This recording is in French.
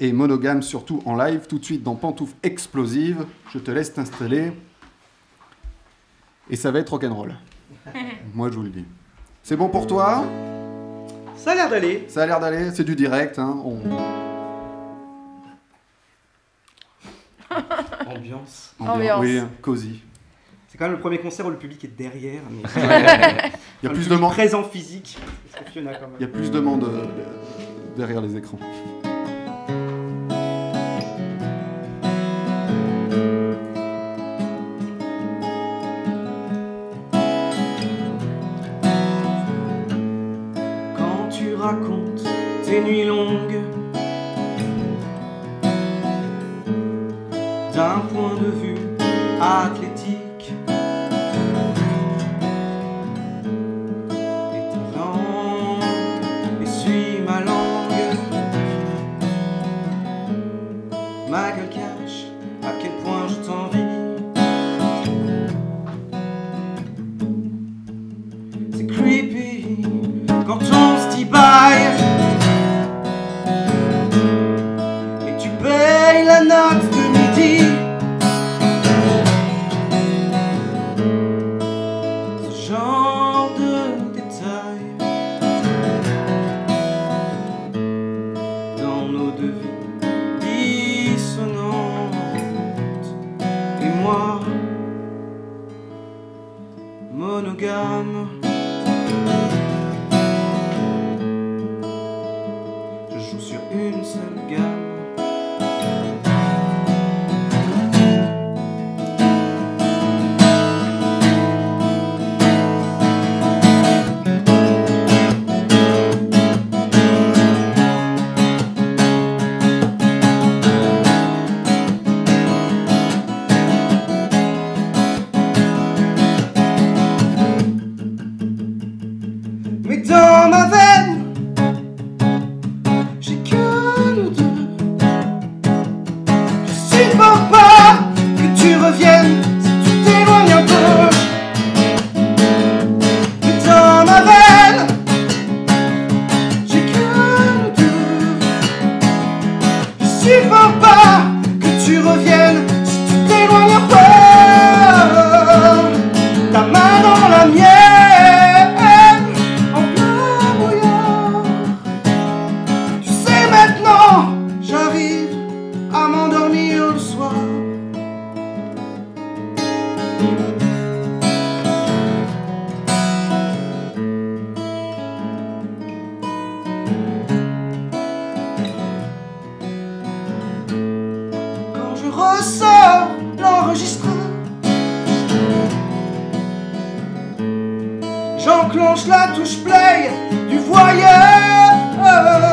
et monogame surtout en live, tout de suite dans Pantoufles Explosives. Je te laisse t'installer. Et ça va être rock'n'roll. Moi, je vous le dis. C'est bon pour toi? Ça a l'air d'aller. Ça a l'air d'aller, c'est du direct. Hein. On... Ambiance. Ambiance. Oui, cosy. C'est quand même le premier concert où le public est derrière. Mais... Il y a plus de monde, Présent physique. Il y a plus de monde derrière les écrans. Racontes tes nuits longues. D'un point de vue athlétique et ta langue essuie ma langue. Ma gueule cache à quel point je t'envie. C'est creepy quand on et tu payes la note de midi. Ce genre de détails dans nos deux vies dissonantes et moi monogame. J'enclenche la touche play du voyeur.